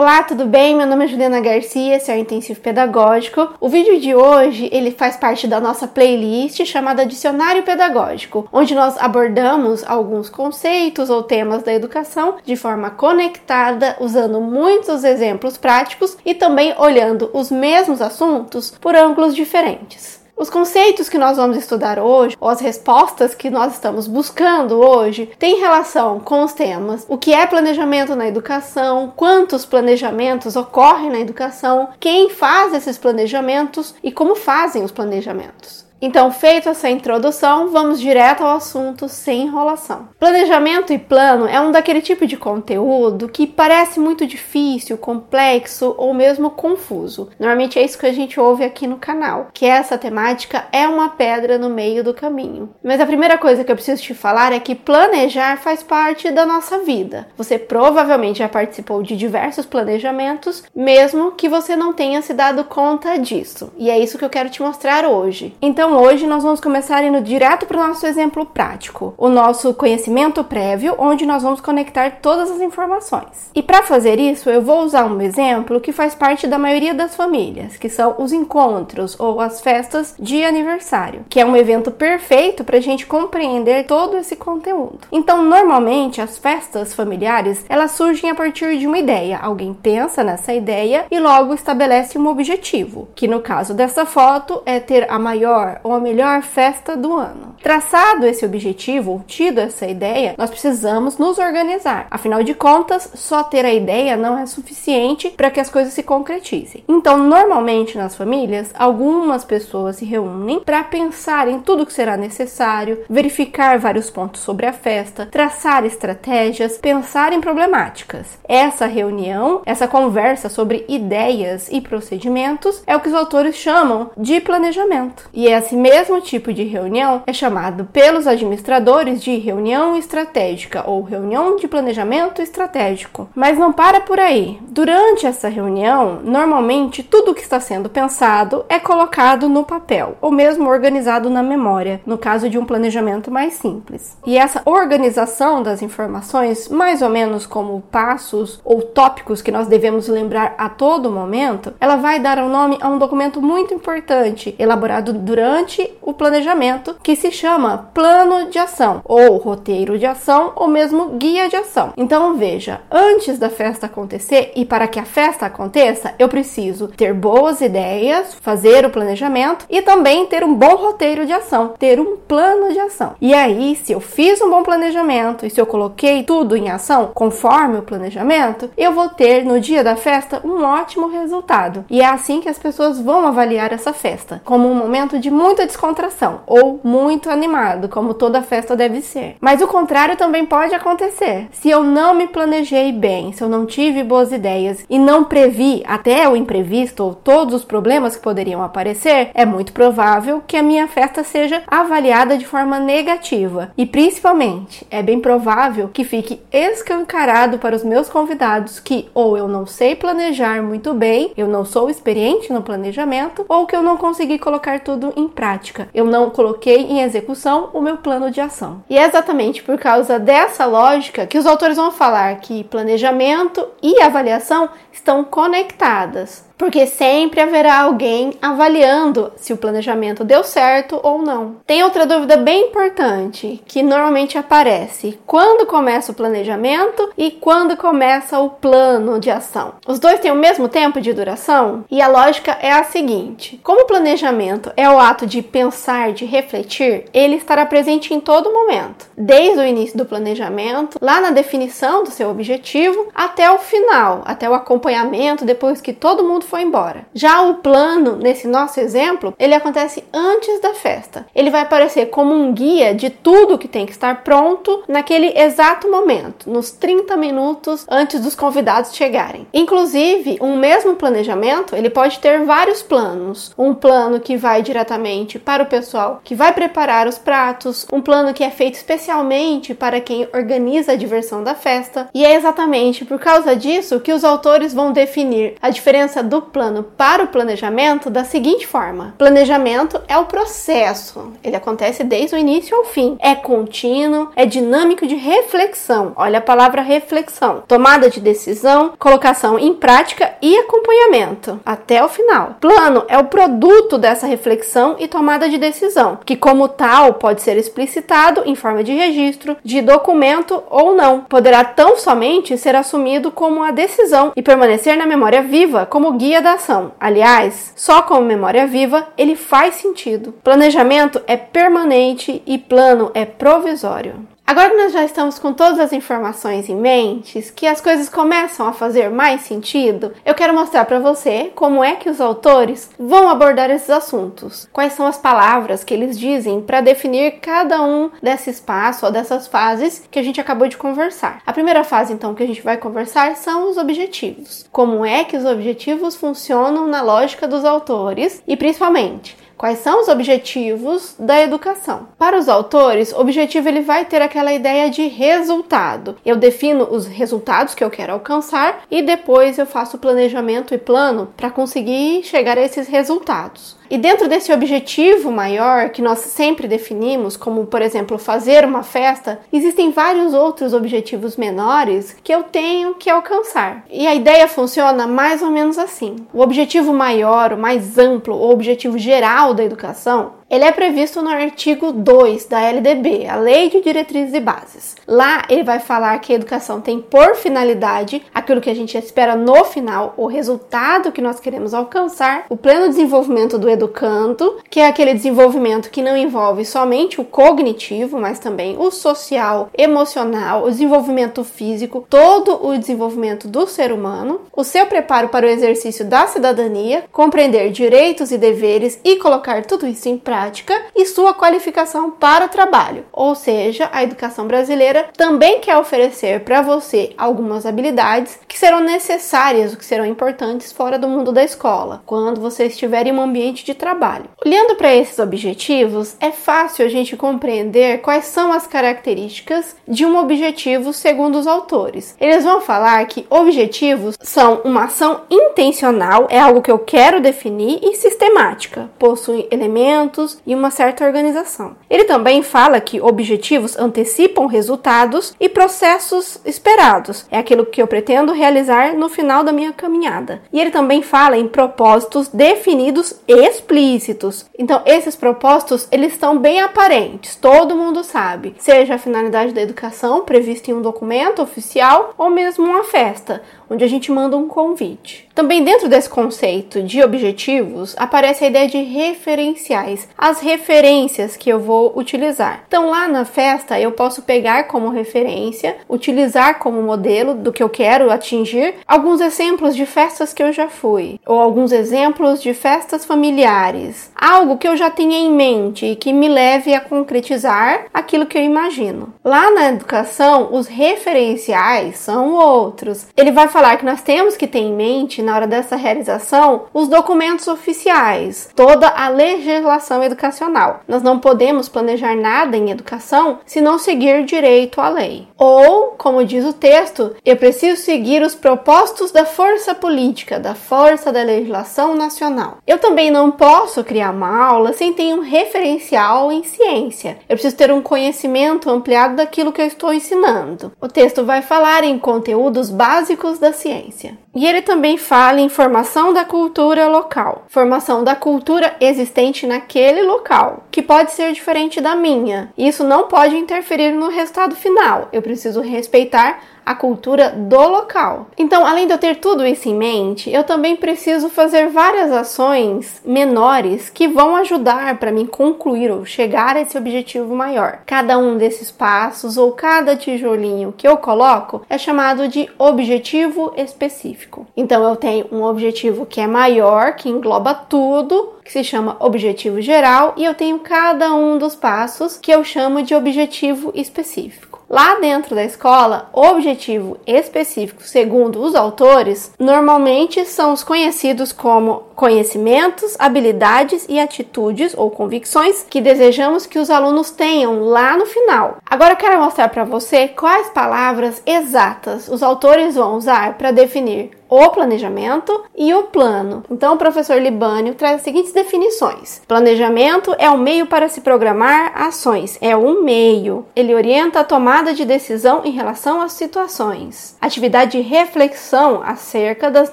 Olá, tudo bem? Meu nome é Juliana Garcia, esse é o Intensivo Pedagógico. O vídeo de hoje, ele faz parte da nossa playlist chamada Dicionário Pedagógico, onde nós abordamos alguns conceitos ou temas da educação de forma conectada, usando muitos exemplos práticos e também olhando os mesmos assuntos por ângulos diferentes. Os conceitos que nós vamos estudar hoje, ou as respostas que nós estamos buscando hoje, têm relação com os temas: o que é planejamento na educação, quantos planejamentos ocorrem na educação, quem faz esses planejamentos e como fazem os planejamentos. Então, feita essa introdução, vamos direto ao assunto sem enrolação. Planejamento e plano é um daquele tipo de conteúdo que parece muito difícil, complexo ou mesmo confuso. Normalmente é isso que a gente ouve aqui no canal, que essa temática é uma pedra no meio do caminho. Mas a primeira coisa que eu preciso te falar é que planejar faz parte da nossa vida. Você provavelmente já participou de diversos planejamentos, mesmo que você não tenha se dado conta disso. E é isso que eu quero te mostrar hoje. Então, então hoje nós vamos começar indo direto para o nosso exemplo prático, o nosso conhecimento prévio, onde nós vamos conectar todas as informações. E para fazer isso, eu vou usar um exemplo que faz parte da maioria das famílias, que são os encontros ou as festas de aniversário, que é um evento perfeito para a gente compreender todo esse conteúdo. Então, normalmente as festas familiares elas surgem a partir de uma ideia. Alguém pensa nessa ideia e logo estabelece um objetivo, que no caso dessa foto é ter a maior ou a melhor festa do ano. Traçado esse objetivo, ou tido essa ideia, nós precisamos nos organizar. Afinal de contas, só ter a ideia não é suficiente para que as coisas se concretizem. Então, normalmente nas famílias, algumas pessoas se reúnem para pensar em tudo que será necessário, verificar vários pontos sobre a festa, traçar estratégias, pensar em problemáticas. Essa reunião, essa conversa sobre ideias e procedimentos é o que os autores chamam de planejamento. E é esse mesmo tipo de reunião é chamado pelos administradores de reunião estratégica ou reunião de planejamento estratégico. Mas não para por aí. Durante essa reunião, normalmente tudo que está sendo pensado é colocado no papel ou mesmo organizado na memória, no caso de um planejamento mais simples. E essa organização das informações, mais ou menos como passos ou tópicos que nós devemos lembrar a todo momento, ela vai dar o um nome a um documento muito importante, elaborado durante durante o planejamento, que se chama plano de ação, ou roteiro de ação, ou mesmo guia de ação. Então veja, antes da festa acontecer e para que a festa aconteça, eu preciso ter boas ideias, fazer o planejamento e também ter um bom roteiro de ação, ter um plano de ação. E aí, se eu fiz um bom planejamento e se eu coloquei tudo em ação conforme o planejamento, eu vou ter no dia da festa um ótimo resultado. E é assim que as pessoas vão avaliar essa festa, como um momento de muita descontração ou muito animado, como toda festa deve ser. Mas o contrário também pode acontecer. Se eu não me planejei bem, se eu não tive boas ideias e não previ até o imprevisto ou todos os problemas que poderiam aparecer, é muito provável que a minha festa seja avaliada de forma negativa. E principalmente, é bem provável que fique escancarado para os meus convidados que ou eu não sei planejar muito bem, eu não sou experiente no planejamento, ou que eu não consegui colocar tudo em prática. Eu não coloquei em execução o meu plano de ação. E é exatamente por causa dessa lógica que os autores vão falar que planejamento e avaliação estão conectadas porque sempre haverá alguém avaliando se o planejamento deu certo ou não. Tem outra dúvida bem importante que normalmente aparece: quando começa o planejamento e quando começa o plano de ação. Os dois têm o mesmo tempo de duração? E a lógica é a seguinte: como o planejamento é o ato de pensar, de refletir, ele estará presente em todo momento, desde o início do planejamento, lá na definição do seu objetivo, até o final, até o acompanhamento, depois que todo mundo foi embora. Já o plano, nesse nosso exemplo, ele acontece antes da festa. Ele vai aparecer como um guia de tudo que tem que estar pronto naquele exato momento, nos 30 minutos antes dos convidados chegarem. Inclusive, um mesmo planejamento, ele pode ter vários planos. Um plano que vai diretamente para o pessoal que vai preparar os pratos, um plano que é feito especialmente para quem organiza a diversão da festa. E é exatamente por causa disso que os autores vão definir a diferença do plano para o planejamento da seguinte forma: planejamento é o processo, ele acontece desde o início ao fim, é contínuo, é dinâmico de reflexão. Olha a palavra reflexão, tomada de decisão, colocação em prática e acompanhamento até o final. Plano é o produto dessa reflexão e tomada de decisão, que, como tal, pode ser explicitado em forma de registro, de documento ou não. Poderá tão somente ser assumido como a decisão e permanecer na memória viva como guia da ação. Aliás, só como memória viva ele faz sentido. Planejamento é permanente e plano é provisório. Agora que nós já estamos com todas as informações em mente, que as coisas começam a fazer mais sentido, eu quero mostrar para você como é que os autores vão abordar esses assuntos. Quais são as palavras que eles dizem para definir cada um desse espaço ou dessas fases que a gente acabou de conversar. A primeira fase, então, que a gente vai conversar são os objetivos. Como é que os objetivos funcionam na lógica dos autores e, principalmente, Quais são os objetivos da educação? Para os autores, o objetivo ele vai ter aquela ideia de resultado. Eu defino os resultados que eu quero alcançar e depois eu faço planejamento e plano para conseguir chegar a esses resultados. E dentro desse objetivo maior que nós sempre definimos, como por exemplo fazer uma festa, existem vários outros objetivos menores que eu tenho que alcançar. E a ideia funciona mais ou menos assim: o objetivo maior, o mais amplo, o objetivo geral da educação ele é previsto no artigo 2 da LDB, a Lei de Diretrizes e Bases. Lá ele vai falar que a educação tem por finalidade aquilo que a gente espera no final, o resultado que nós queremos alcançar, o pleno desenvolvimento do educando, que é aquele desenvolvimento que não envolve somente o cognitivo, mas também o social, emocional, o desenvolvimento físico, todo o desenvolvimento do ser humano, o seu preparo para o exercício da cidadania, compreender direitos e deveres e colocar tudo isso em prática prática e sua qualificação para o trabalho. Ou seja, a educação brasileira também quer oferecer para você algumas habilidades que serão necessárias, que serão importantes fora do mundo da escola, quando você estiver em um ambiente de trabalho. Olhando para esses objetivos, é fácil a gente compreender quais são as características de um objetivo segundo os autores. Eles vão falar que objetivos são uma ação intencional, é algo que eu quero definir e sistemática, possui elementos e uma certa organização. Ele também fala que objetivos antecipam resultados e processos esperados. É aquilo que eu pretendo realizar no final da minha caminhada. E ele também fala em propósitos definidos explícitos. Então, esses propósitos, eles estão bem aparentes, todo mundo sabe. Seja a finalidade da educação prevista em um documento oficial ou mesmo uma festa, onde a gente manda um convite. Também dentro desse conceito de objetivos aparece a ideia de referenciais, as referências que eu vou utilizar. Então lá na festa eu posso pegar como referência, utilizar como modelo do que eu quero atingir alguns exemplos de festas que eu já fui, ou alguns exemplos de festas familiares, algo que eu já tenha em mente e que me leve a concretizar aquilo que eu imagino. Lá na educação, os referenciais são outros. Ele vai que nós temos que ter em mente, na hora dessa realização, os documentos oficiais, toda a legislação educacional. Nós não podemos planejar nada em educação se não seguir direito à lei. Ou, como diz o texto, eu preciso seguir os propósitos da força política, da força da legislação nacional. Eu também não posso criar uma aula sem ter um referencial em ciência. Eu preciso ter um conhecimento ampliado daquilo que eu estou ensinando. O texto vai falar em conteúdos básicos da ciência. E ele também fala em formação da cultura local, formação da cultura existente naquele local, que pode ser diferente da minha. Isso não pode interferir no resultado final. Eu preciso respeitar a cultura do local. Então, além de eu ter tudo isso em mente, eu também preciso fazer várias ações menores que vão ajudar para mim concluir ou chegar a esse objetivo maior. Cada um desses passos ou cada tijolinho que eu coloco é chamado de objetivo específico. Então, eu tenho um objetivo que é maior, que engloba tudo, que se chama objetivo geral, e eu tenho cada um dos passos que eu chamo de objetivo específico. Lá dentro da escola, o objetivo específico, segundo os autores, normalmente são os conhecidos como conhecimentos, habilidades e atitudes ou convicções que desejamos que os alunos tenham lá no final. Agora eu quero mostrar para você quais palavras exatas os autores vão usar para definir o planejamento e o plano. Então, o professor Libânio traz as seguintes definições: planejamento é um meio para se programar ações, é um meio. Ele orienta a tomada de decisão em relação às situações. Atividade de reflexão acerca das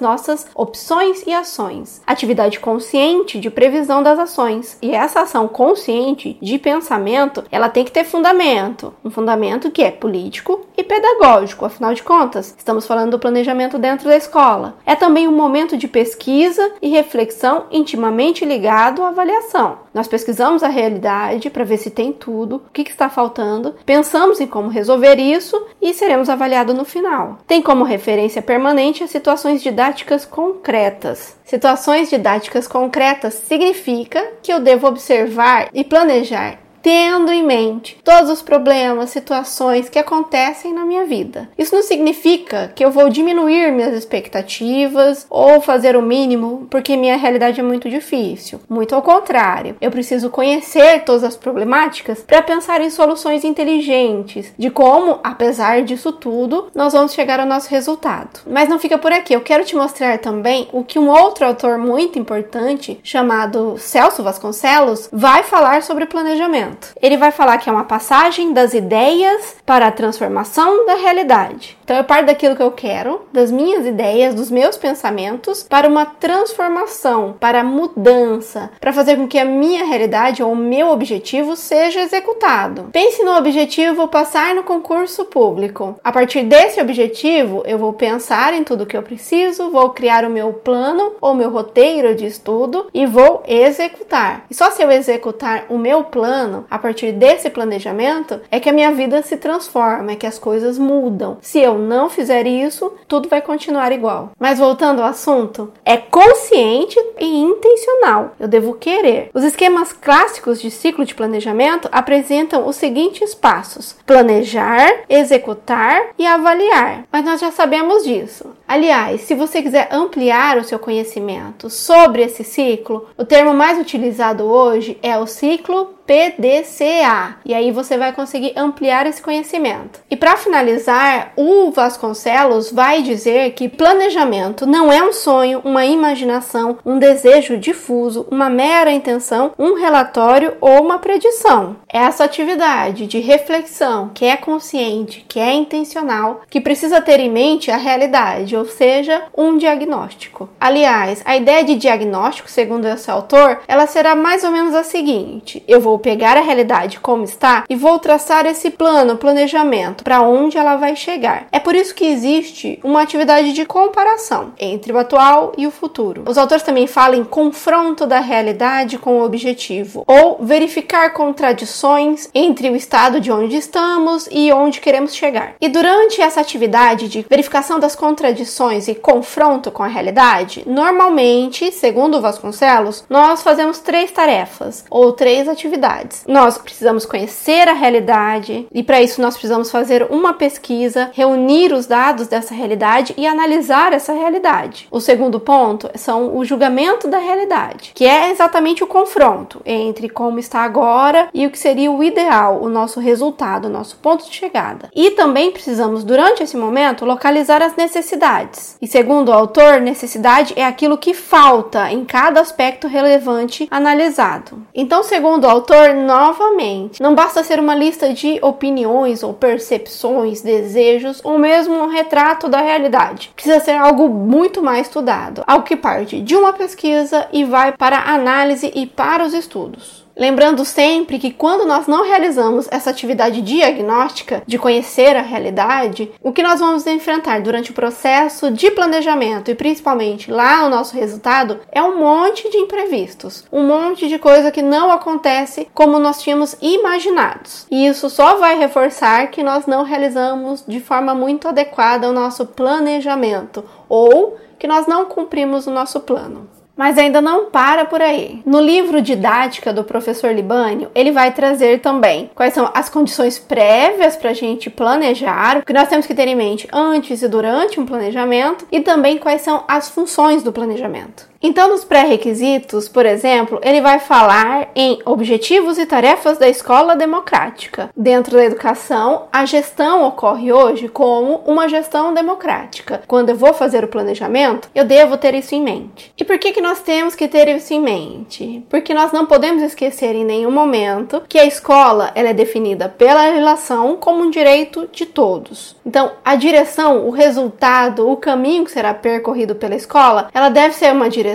nossas opções e ações. Atividade consciente de previsão das ações. E essa ação consciente de pensamento, ela tem que ter fundamento, um fundamento que é político e pedagógico. Afinal de contas, estamos falando do planejamento dentro da escola escola. É também um momento de pesquisa e reflexão intimamente ligado à avaliação. Nós pesquisamos a realidade para ver se tem tudo, o que, que está faltando, pensamos em como resolver isso e seremos avaliados no final. Tem como referência permanente as situações didáticas concretas. Situações didáticas concretas significa que eu devo observar e planejar tendo em mente todos os problemas, situações que acontecem na minha vida. Isso não significa que eu vou diminuir minhas expectativas ou fazer o mínimo porque minha realidade é muito difícil. Muito ao contrário, eu preciso conhecer todas as problemáticas para pensar em soluções inteligentes de como, apesar disso tudo, nós vamos chegar ao nosso resultado. Mas não fica por aqui, eu quero te mostrar também o que um outro autor muito importante chamado Celso Vasconcelos vai falar sobre planejamento. Ele vai falar que é uma passagem das ideias para a transformação da realidade. Então eu parto daquilo que eu quero, das minhas ideias, dos meus pensamentos, para uma transformação, para mudança, para fazer com que a minha realidade ou o meu objetivo seja executado. Pense no objetivo passar no concurso público. A partir desse objetivo, eu vou pensar em tudo que eu preciso, vou criar o meu plano ou meu roteiro de estudo e vou executar. E só se eu executar o meu plano, a partir desse planejamento, é que a minha vida se transforma, é que as coisas mudam. Se eu não fizer isso, tudo vai continuar igual. Mas voltando ao assunto, é consciente e intencional. Eu devo querer. Os esquemas clássicos de ciclo de planejamento apresentam os seguintes passos: planejar, executar e avaliar. Mas nós já sabemos disso. Aliás, se você quiser ampliar o seu conhecimento sobre esse ciclo, o termo mais utilizado hoje é o ciclo PDCA. E aí você vai conseguir ampliar esse conhecimento. E para finalizar, o Vasconcelos vai dizer que planejamento não é um sonho, uma imaginação, um desejo difuso, uma mera intenção, um relatório ou uma predição. É essa atividade de reflexão que é consciente, que é intencional, que precisa ter em mente a realidade, ou seja, um diagnóstico. Aliás, a ideia de diagnóstico, segundo esse autor, ela será mais ou menos a seguinte: eu vou vou pegar a realidade como está e vou traçar esse plano, planejamento para onde ela vai chegar. É por isso que existe uma atividade de comparação entre o atual e o futuro. Os autores também falam em confronto da realidade com o objetivo ou verificar contradições entre o estado de onde estamos e onde queremos chegar. E durante essa atividade de verificação das contradições e confronto com a realidade, normalmente, segundo Vasconcelos, nós fazemos três tarefas ou três atividades realidades. Nós precisamos conhecer a realidade e para isso nós precisamos fazer uma pesquisa, reunir os dados dessa realidade e analisar essa realidade. O segundo ponto são o julgamento da realidade, que é exatamente o confronto entre como está agora e o que seria o ideal, o nosso resultado, o nosso ponto de chegada. E também precisamos durante esse momento localizar as necessidades. E segundo o autor, necessidade é aquilo que falta em cada aspecto relevante analisado. Então, segundo o autor, novamente. Não basta ser uma lista de opiniões ou percepções, desejos ou mesmo um retrato da realidade. Precisa ser algo muito mais estudado, algo que parte de uma pesquisa e vai para a análise e para os estudos. Lembrando sempre que quando nós não realizamos essa atividade diagnóstica de conhecer a realidade, o que nós vamos enfrentar durante o processo de planejamento e principalmente lá no nosso resultado é um monte de imprevistos, um monte de coisa que não acontece como nós tínhamos imaginados. E isso só vai reforçar que nós não realizamos de forma muito adequada o nosso planejamento ou que nós não cumprimos o nosso plano. Mas ainda não para por aí. No livro Didática do professor Libânio, ele vai trazer também quais são as condições prévias para a gente planejar, o que nós temos que ter em mente antes e durante um planejamento, e também quais são as funções do planejamento. Então, nos pré-requisitos, por exemplo, ele vai falar em objetivos e tarefas da escola democrática. Dentro da educação, a gestão ocorre hoje como uma gestão democrática. Quando eu vou fazer o planejamento, eu devo ter isso em mente. E por que, que nós temos que ter isso em mente? Porque nós não podemos esquecer em nenhum momento que a escola ela é definida pela relação como um direito de todos. Então, a direção, o resultado, o caminho que será percorrido pela escola, ela deve ser uma direção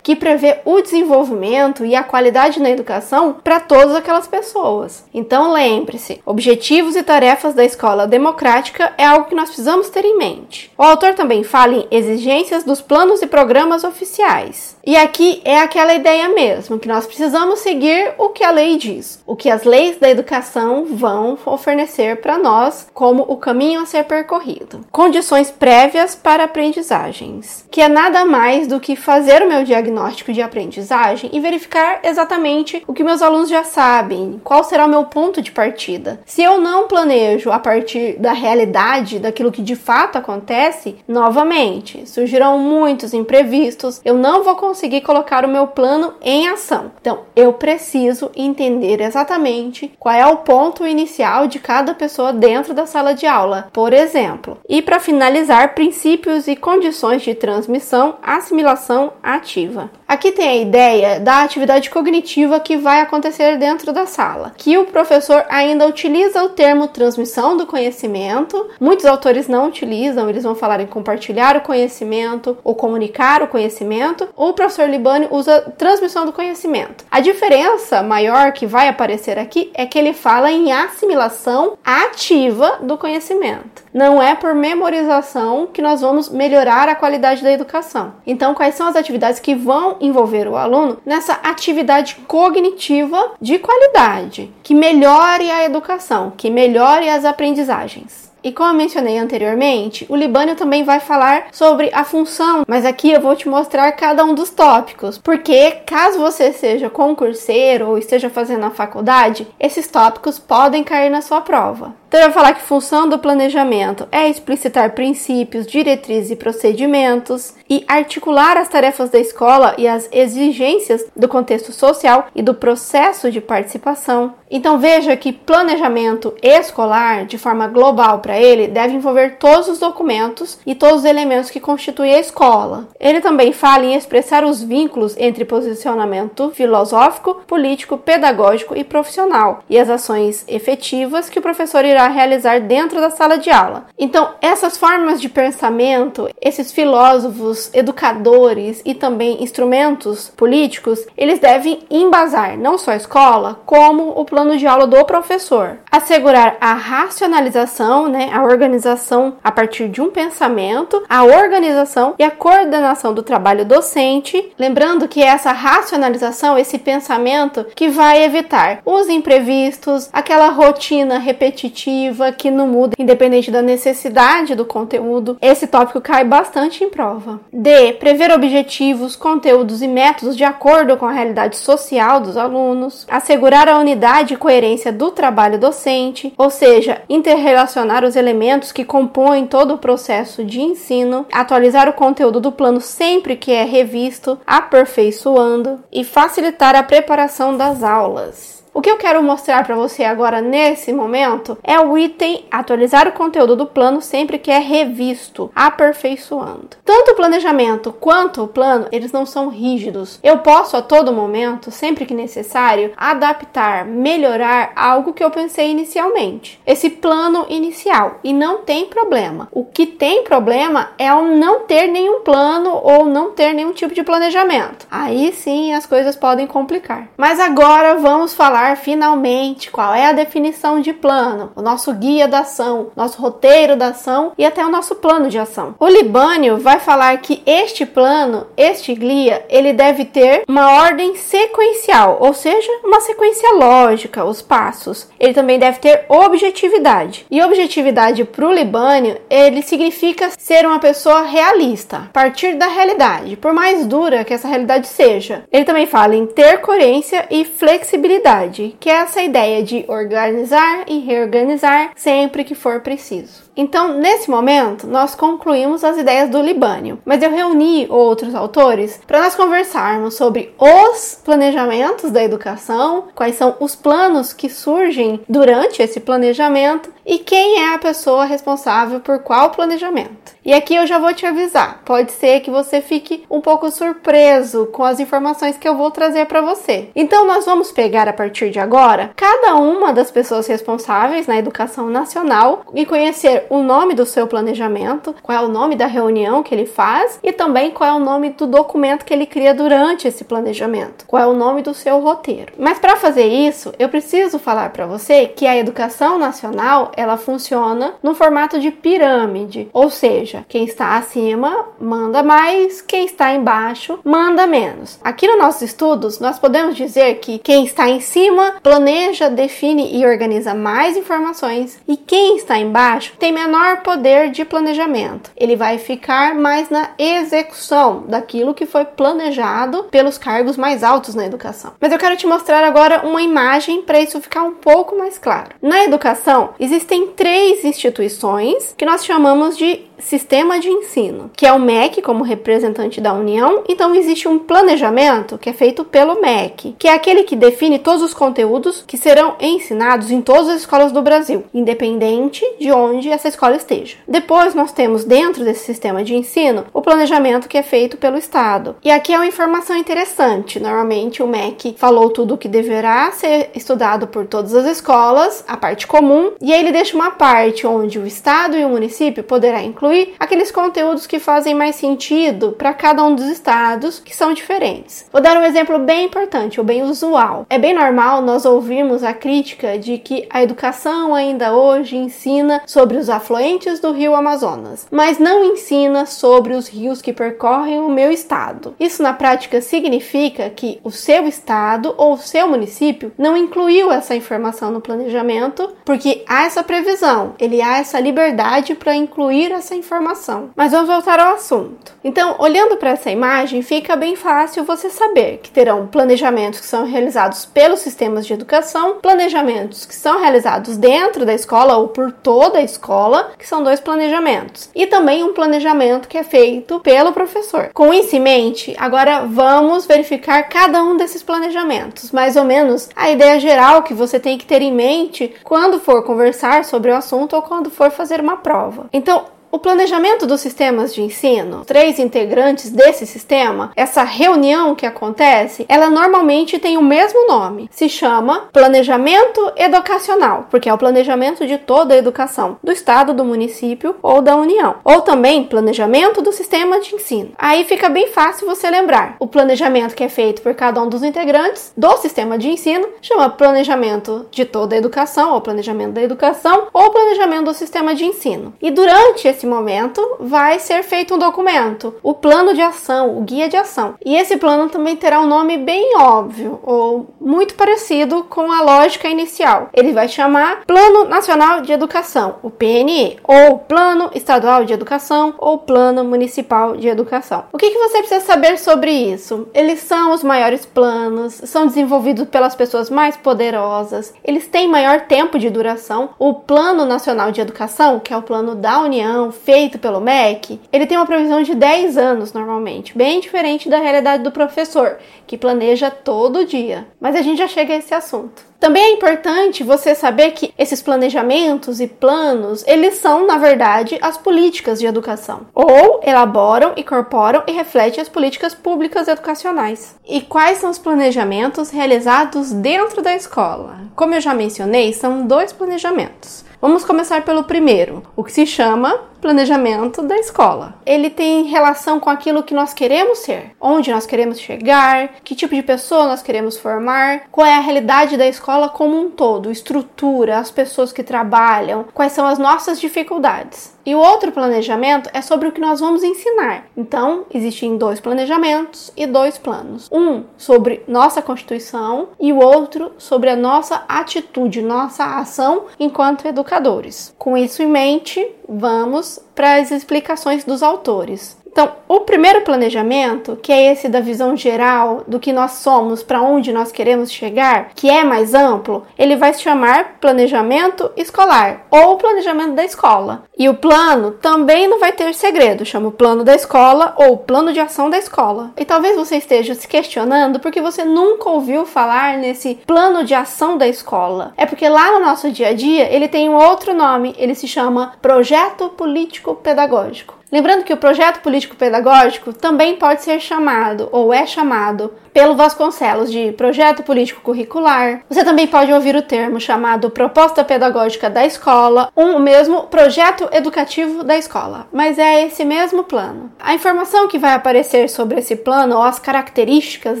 que prevê o desenvolvimento e a qualidade na educação para todas aquelas pessoas. Então, lembre-se, objetivos e tarefas da escola democrática é algo que nós precisamos ter em mente. O autor também fala em exigências dos planos e programas oficiais. E aqui é aquela ideia mesmo, que nós precisamos seguir o que a lei diz, o que as leis da educação vão oferecer para nós como o caminho a ser percorrido. Condições prévias para aprendizagens, que é nada mais do que fazer o meu diagnóstico de aprendizagem e verificar exatamente o que meus alunos já sabem, qual será o meu ponto de partida. Se eu não planejo a partir da realidade, daquilo que de fato acontece, novamente surgirão muitos imprevistos, eu não vou conseguir conseguir colocar o meu plano em ação. Então, eu preciso entender exatamente qual é o ponto inicial de cada pessoa dentro da sala de aula, por exemplo. E para finalizar, princípios e condições de transmissão, assimilação ativa. Aqui tem a ideia da atividade cognitiva que vai acontecer dentro da sala, que o professor ainda utiliza o termo transmissão do conhecimento. Muitos autores não utilizam, eles vão falar em compartilhar o conhecimento ou comunicar o conhecimento. O professor Libani usa transmissão do conhecimento. A diferença maior que vai aparecer aqui é que ele fala em assimilação ativa do conhecimento. Não é por memorização que nós vamos melhorar a qualidade da educação. Então, quais são as atividades que vão envolver o aluno nessa atividade cognitiva de qualidade, que melhore a educação, que melhore as aprendizagens? E como eu mencionei anteriormente, o Libânio também vai falar sobre a função, mas aqui eu vou te mostrar cada um dos tópicos, porque caso você seja concurseiro ou esteja fazendo a faculdade, esses tópicos podem cair na sua prova. Então, eu vou falar que função do planejamento é explicitar princípios, diretrizes e procedimentos e articular as tarefas da escola e as exigências do contexto social e do processo de participação. Então, veja que planejamento escolar, de forma global para ele, deve envolver todos os documentos e todos os elementos que constituem a escola. Ele também fala em expressar os vínculos entre posicionamento filosófico, político, pedagógico e profissional e as ações efetivas que o professor irá irá realizar dentro da sala de aula. Então, essas formas de pensamento, esses filósofos, educadores e também instrumentos políticos, eles devem embasar não só a escola, como o plano de aula do professor. Assegurar a racionalização, né, a organização a partir de um pensamento, a organização e a coordenação do trabalho docente, lembrando que essa racionalização, esse pensamento que vai evitar os imprevistos, aquela rotina repetitiva que não muda independente da necessidade do conteúdo. Esse tópico cai bastante em prova. D. Prever objetivos, conteúdos e métodos de acordo com a realidade social dos alunos. Assegurar a unidade e coerência do trabalho docente, ou seja, interrelacionar os elementos que compõem todo o processo de ensino. Atualizar o conteúdo do plano sempre que é revisto, aperfeiçoando e facilitar a preparação das aulas. O que eu quero mostrar para você agora nesse momento é o item atualizar o conteúdo do plano sempre que é revisto, aperfeiçoando. Tanto o planejamento quanto o plano, eles não são rígidos. Eu posso a todo momento, sempre que necessário, adaptar, melhorar algo que eu pensei inicialmente. Esse plano inicial e não tem problema. O que tem problema é o não ter nenhum plano ou não ter nenhum tipo de planejamento. Aí sim as coisas podem complicar. Mas agora vamos falar falar finalmente qual é a definição de plano, o nosso guia da ação, nosso roteiro da ação e até o nosso plano de ação. O Libânio vai falar que este plano, este guia, ele deve ter uma ordem sequencial, ou seja, uma sequência lógica, os passos. Ele também deve ter objetividade. E objetividade para o Libânio, ele significa ser uma pessoa realista, partir da realidade, por mais dura que essa realidade seja. Ele também fala em ter coerência e flexibilidade que é essa ideia de organizar e reorganizar sempre que for preciso. Então, nesse momento, nós concluímos as ideias do Libânio, mas eu reuni outros autores para nós conversarmos sobre os planejamentos da educação, quais são os planos que surgem durante esse planejamento e quem é a pessoa responsável por qual planejamento. E aqui eu já vou te avisar, pode ser que você fique um pouco surpreso com as informações que eu vou trazer para você. Então nós vamos pegar a partir de agora cada uma das pessoas responsáveis na educação nacional e conhecer o nome do seu planejamento, qual é o nome da reunião que ele faz e também qual é o nome do documento que ele cria durante esse planejamento, qual é o nome do seu roteiro. Mas para fazer isso, eu preciso falar para você que a educação nacional, ela funciona no formato de pirâmide, ou seja, quem está acima manda mais, quem está embaixo manda menos. Aqui nos nossos estudos, nós podemos dizer que quem está em cima planeja, define e organiza mais informações e quem está embaixo tem menor poder de planejamento. Ele vai ficar mais na execução daquilo que foi planejado pelos cargos mais altos na educação. Mas eu quero te mostrar agora uma imagem para isso ficar um pouco mais claro. Na educação, existem três instituições que nós chamamos de sistema de ensino, que é o MEC como representante da União. Então existe um planejamento que é feito pelo MEC, que é aquele que define todos os conteúdos que serão ensinados em todas as escolas do Brasil, independente de onde essa escola esteja. Depois nós temos dentro desse sistema de ensino o planejamento que é feito pelo Estado. E aqui é uma informação interessante. Normalmente o MEC falou tudo o que deverá ser estudado por todas as escolas, a parte comum, e aí ele deixa uma parte onde o Estado e o município poderá incluir incluir aqueles conteúdos que fazem mais sentido para cada um dos estados, que são diferentes. Vou dar um exemplo bem importante, ou bem usual. É bem normal nós ouvirmos a crítica de que a educação ainda hoje ensina sobre os afluentes do rio Amazonas, mas não ensina sobre os rios que percorrem o meu estado. Isso na prática significa que o seu estado ou o seu município não incluiu essa informação no planejamento, porque há essa previsão, ele há essa liberdade para incluir essa informação. Mas vamos voltar ao assunto. Então, olhando para essa imagem, fica bem fácil você saber que terão planejamentos que são realizados pelos sistemas de educação, planejamentos que são realizados dentro da escola ou por toda a escola, que são dois planejamentos, e também um planejamento que é feito pelo professor. Com isso em mente, agora vamos verificar cada um desses planejamentos, mais ou menos a ideia geral que você tem que ter em mente quando for conversar sobre o assunto ou quando for fazer uma prova. Então, o planejamento dos sistemas de ensino, três integrantes desse sistema, essa reunião que acontece, ela normalmente tem o mesmo nome. Se chama Planejamento Educacional, porque é o planejamento de toda a educação, do estado, do município ou da União. Ou também Planejamento do Sistema de Ensino. Aí fica bem fácil você lembrar. O planejamento que é feito por cada um dos integrantes do sistema de ensino chama Planejamento de toda a educação, ou Planejamento da Educação, ou Planejamento do Sistema de Ensino. E durante esse nesse momento, vai ser feito um documento, o plano de ação, o guia de ação. E esse plano também terá um nome bem óbvio ou muito parecido com a lógica inicial. Ele vai chamar Plano Nacional de Educação, o PNE, ou Plano Estadual de Educação, ou Plano Municipal de Educação. O que, que você precisa saber sobre isso? Eles são os maiores planos, são desenvolvidos pelas pessoas mais poderosas, eles têm maior tempo de duração. O Plano Nacional de Educação, que é o plano da União, feito pelo MEC, ele tem uma previsão de 10 anos normalmente, bem diferente da realidade do professor, que planeja todo dia. Mas a gente já chega a esse assunto. Também é importante você saber que esses planejamentos e planos, eles são, na verdade, as políticas de educação, ou elaboram, incorporam e refletem as políticas públicas educacionais. E quais são os planejamentos realizados dentro da escola? Como eu já mencionei, são dois planejamentos. Vamos começar pelo primeiro, o que se chama planejamento da escola. Ele tem relação com aquilo que nós queremos ser, onde nós queremos chegar, que tipo de pessoa nós queremos formar, qual é a realidade da escola como um todo, estrutura, as pessoas que trabalham, quais são as nossas dificuldades. E o outro planejamento é sobre o que nós vamos ensinar. Então, existem dois planejamentos e dois planos. Um sobre nossa Constituição e o outro sobre a nossa atitude, nossa ação enquanto educadores. Com isso em mente, vamos para as explicações dos autores. Então, o primeiro planejamento, que é esse da visão geral do que nós somos, para onde nós queremos chegar, que é mais amplo, ele vai se chamar planejamento escolar ou planejamento da escola. E o plano também não vai ter segredo, chama o plano da escola ou plano de ação da escola. E talvez você esteja se questionando porque você nunca ouviu falar nesse plano de ação da escola. É porque lá no nosso dia a dia ele tem um outro nome, ele se chama projeto político pedagógico. Lembrando que o projeto político-pedagógico também pode ser chamado, ou é chamado, pelo Vasconcelos de projeto político curricular. Você também pode ouvir o termo chamado proposta pedagógica da escola, um mesmo projeto educativo da escola, mas é esse mesmo plano. A informação que vai aparecer sobre esse plano ou as características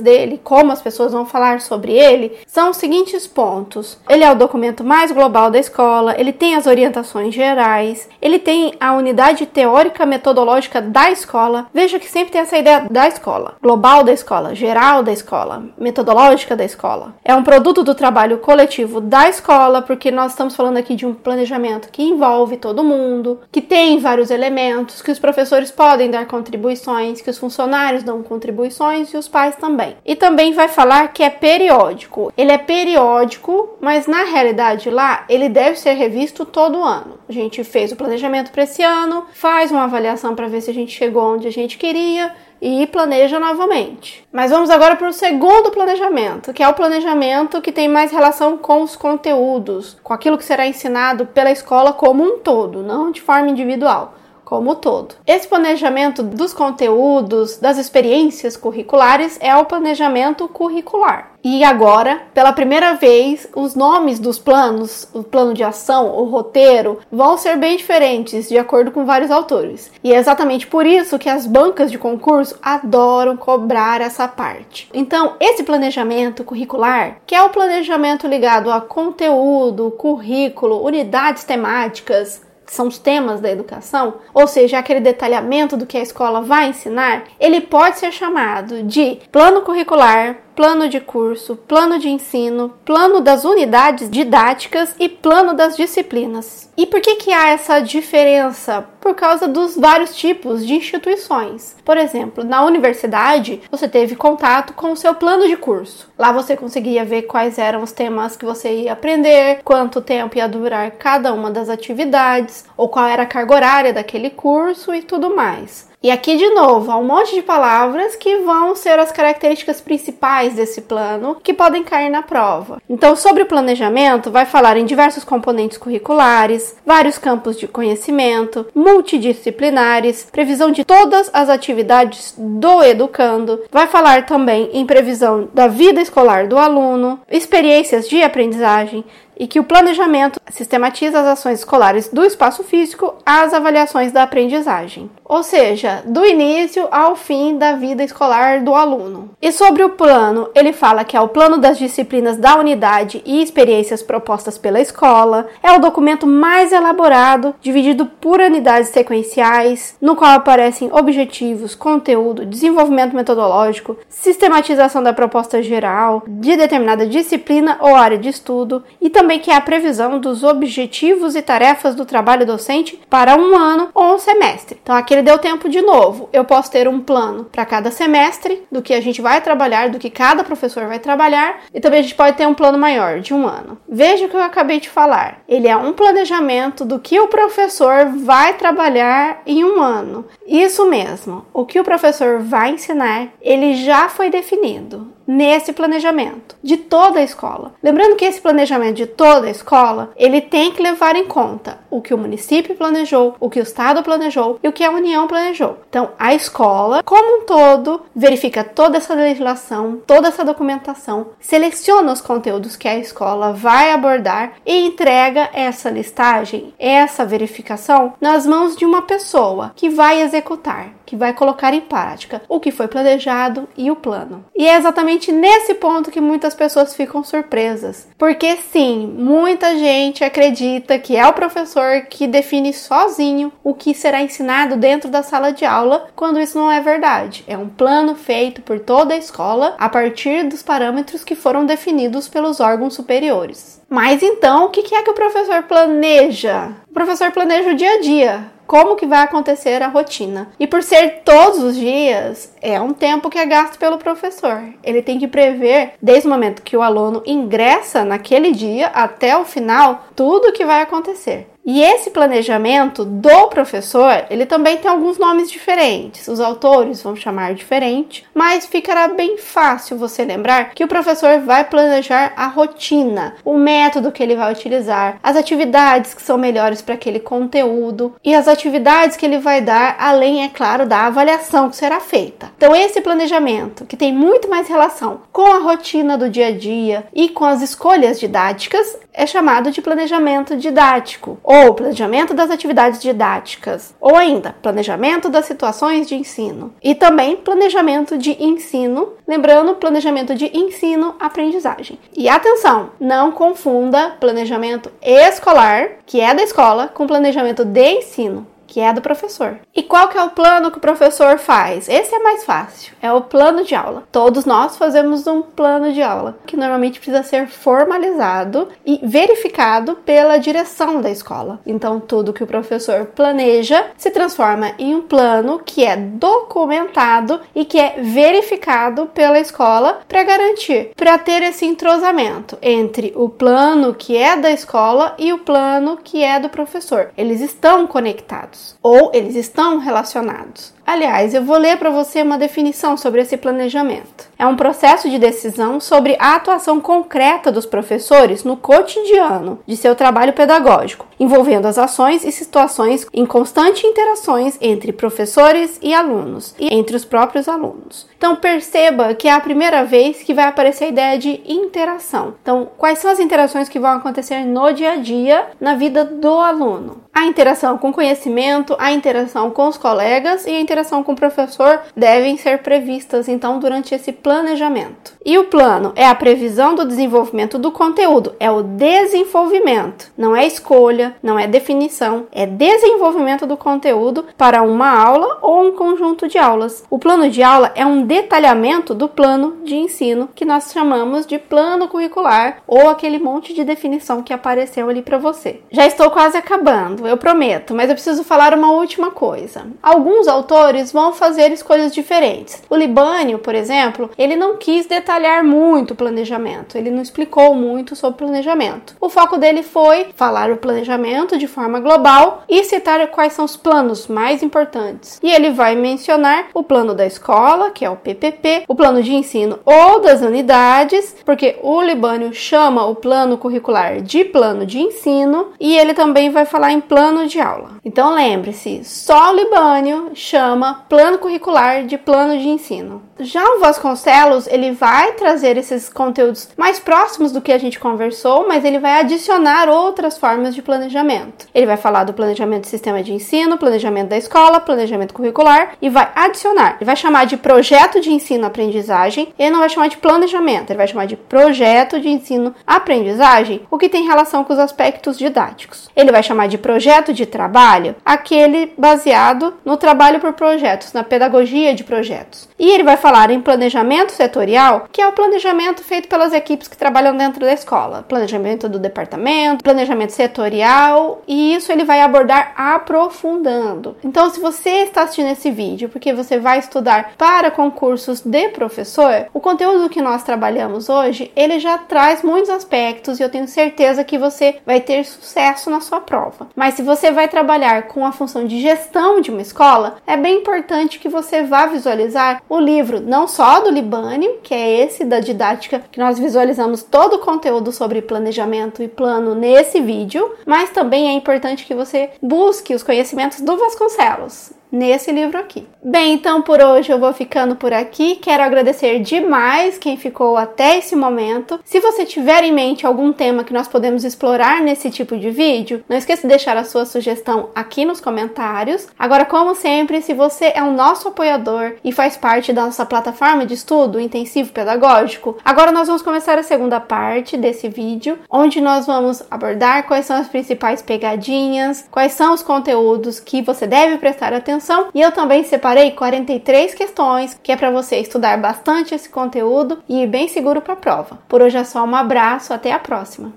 dele, como as pessoas vão falar sobre ele, são os seguintes pontos. Ele é o documento mais global da escola, ele tem as orientações gerais, ele tem a unidade teórica metodológica da escola. Veja que sempre tem essa ideia da escola, global da escola, geral da escola, metodológica da escola. É um produto do trabalho coletivo da escola, porque nós estamos falando aqui de um planejamento que envolve todo mundo, que tem vários elementos, que os professores podem dar contribuições, que os funcionários dão contribuições e os pais também. E também vai falar que é periódico. Ele é periódico, mas na realidade lá ele deve ser revisto todo ano. A gente fez o planejamento para esse ano, faz uma avaliação para ver se a gente chegou onde a gente queria e planeja novamente. Mas vamos agora para o segundo planejamento, que é o planejamento que tem mais relação com os conteúdos, com aquilo que será ensinado pela escola como um todo, não de forma individual como todo. Esse planejamento dos conteúdos, das experiências curriculares é o planejamento curricular. E agora, pela primeira vez, os nomes dos planos, o plano de ação, o roteiro, vão ser bem diferentes, de acordo com vários autores. E é exatamente por isso que as bancas de concurso adoram cobrar essa parte. Então, esse planejamento curricular, que é o planejamento ligado a conteúdo, currículo, unidades temáticas, que são os temas da educação, ou seja, aquele detalhamento do que a escola vai ensinar, ele pode ser chamado de plano curricular, plano de curso, plano de ensino, plano das unidades didáticas e plano das disciplinas. E por que que há essa diferença? Por causa dos vários tipos de instituições. Por exemplo, na universidade, você teve contato com o seu plano de curso. Lá você conseguia ver quais eram os temas que você ia aprender, quanto tempo ia durar cada uma das atividades, ou qual era a carga horária daquele curso e tudo mais. E aqui de novo, há um monte de palavras que vão ser as características principais desse plano que podem cair na prova. Então, sobre o planejamento, vai falar em diversos componentes curriculares, vários campos de conhecimento, multidisciplinares, previsão de todas as atividades do educando, vai falar também em previsão da vida escolar do aluno, experiências de aprendizagem, e que o planejamento sistematiza as ações escolares do espaço físico às avaliações da aprendizagem, ou seja, do início ao fim da vida escolar do aluno. E sobre o plano, ele fala que é o plano das disciplinas da unidade e experiências propostas pela escola, é o documento mais elaborado, dividido por unidades sequenciais, no qual aparecem objetivos, conteúdo, desenvolvimento metodológico, sistematização da proposta geral de determinada disciplina ou área de estudo e também que é a previsão dos objetivos e tarefas do trabalho docente para um ano ou um semestre. Então aqui ele deu tempo de novo. Eu posso ter um plano para cada semestre do que a gente vai trabalhar, do que cada professor vai trabalhar, e também a gente pode ter um plano maior de um ano. Veja o que eu acabei de falar. Ele é um planejamento do que o professor vai trabalhar em um ano. Isso mesmo. O que o professor vai ensinar, ele já foi definido nesse planejamento de toda a escola. Lembrando que esse planejamento de toda a escola, ele tem que levar em conta o que o município planejou, o que o estado planejou e o que a União planejou. Então, a escola, como um todo, verifica toda essa legislação, toda essa documentação, seleciona os conteúdos que a escola vai abordar e entrega essa listagem, essa verificação nas mãos de uma pessoa que vai executar, que vai colocar em prática o que foi planejado e o plano. E é exatamente nesse ponto que muitas pessoas ficam surpresas. Porque sim, muita gente acredita que é o professor que define sozinho o que será ensinado dentro da sala de aula, quando isso não é verdade. É um plano feito por toda a escola a partir dos parâmetros que foram definidos pelos órgãos superiores. Mas então, o que é que o professor planeja? O professor planeja o dia a dia como que vai acontecer a rotina. E por ser todos os dias, é um tempo que é gasto pelo professor. Ele tem que prever desde o momento que o aluno ingressa naquele dia até o final tudo o que vai acontecer. E esse planejamento do professor, ele também tem alguns nomes diferentes. Os autores vão chamar diferente, mas ficará bem fácil você lembrar que o professor vai planejar a rotina, o método que ele vai utilizar, as atividades que são melhores para aquele conteúdo e as atividades que ele vai dar, além, é claro, da avaliação que será feita. Então, esse planejamento, que tem muito mais relação com a rotina do dia a dia e com as escolhas didáticas, é chamado de planejamento didático, ou planejamento das atividades didáticas, ou ainda planejamento das situações de ensino, e também planejamento de ensino, lembrando planejamento de ensino-aprendizagem. E atenção, não confunda planejamento escolar, que é da escola, com planejamento de ensino que é a do professor. E qual que é o plano que o professor faz? Esse é mais fácil, é o plano de aula. Todos nós fazemos um plano de aula, que normalmente precisa ser formalizado e verificado pela direção da escola. Então, tudo que o professor planeja se transforma em um plano que é documentado e que é verificado pela escola para garantir, para ter esse entrosamento entre o plano que é da escola e o plano que é do professor. Eles estão conectados ou eles estão relacionados. Aliás, eu vou ler para você uma definição sobre esse planejamento. É um processo de decisão sobre a atuação concreta dos professores no cotidiano de seu trabalho pedagógico, envolvendo as ações e situações em constante interações entre professores e alunos e entre os próprios alunos. Então perceba que é a primeira vez que vai aparecer a ideia de interação. Então, quais são as interações que vão acontecer no dia a dia na vida do aluno? A interação com conhecimento, a interação com os colegas e a interação com o professor devem ser previstas então durante esse planejamento. E o plano é a previsão do desenvolvimento do conteúdo, é o desenvolvimento, não é escolha, não é definição, é desenvolvimento do conteúdo para uma aula ou um conjunto de aulas. O plano de aula é um detalhamento do plano de ensino que nós chamamos de plano curricular ou aquele monte de definição que apareceu ali para você. Já estou quase acabando eu prometo, mas eu preciso falar uma última coisa. Alguns autores vão fazer escolhas diferentes. O Libânio, por exemplo, ele não quis detalhar muito o planejamento, ele não explicou muito sobre o planejamento. O foco dele foi falar o planejamento de forma global e citar quais são os planos mais importantes. E ele vai mencionar o plano da escola, que é o PPP, o plano de ensino ou das unidades, porque o Libânio chama o plano curricular de plano de ensino, e ele também vai falar em plano plano de aula. Então lembre-se, só o Libânio chama plano curricular de plano de ensino. Já o Vasconcelos, ele vai trazer esses conteúdos mais próximos do que a gente conversou, mas ele vai adicionar outras formas de planejamento. Ele vai falar do planejamento do sistema de ensino, planejamento da escola, planejamento curricular e vai adicionar. Ele vai chamar de projeto de ensino-aprendizagem, ele não vai chamar de planejamento, ele vai chamar de projeto de ensino-aprendizagem, o que tem relação com os aspectos didáticos. Ele vai chamar de projeto de trabalho, aquele baseado no trabalho por projetos, na pedagogia de projetos. E ele vai falar em planejamento setorial, que é o planejamento feito pelas equipes que trabalham dentro da escola, planejamento do departamento, planejamento setorial, e isso ele vai abordar aprofundando. Então, se você está assistindo esse vídeo porque você vai estudar para concursos de professor, o conteúdo que nós trabalhamos hoje, ele já traz muitos aspectos e eu tenho certeza que você vai ter sucesso na sua prova. Mas se você vai trabalhar com a função de gestão de uma escola, é bem importante que você vá visualizar o livro livro não só do Libânio, que é esse da didática, que nós visualizamos todo o conteúdo sobre planejamento e plano nesse vídeo, mas também é importante que você busque os conhecimentos do Vasconcelos nesse livro aqui. Bem, então por hoje eu vou ficando por aqui. Quero agradecer demais quem ficou até esse momento. Se você tiver em mente algum tema que nós podemos explorar nesse tipo de vídeo, não esqueça de deixar a sua sugestão aqui nos comentários. Agora, como sempre, se você é um nosso apoiador e faz parte da nossa plataforma de estudo intensivo pedagógico, agora nós vamos começar a segunda parte desse vídeo, onde nós vamos abordar quais são as principais pegadinhas, quais são os conteúdos que você deve prestar atenção atenção. E eu também separei 43 questões que é para você estudar bastante esse conteúdo e ir bem seguro para a prova. Por hoje é só um abraço, até a próxima.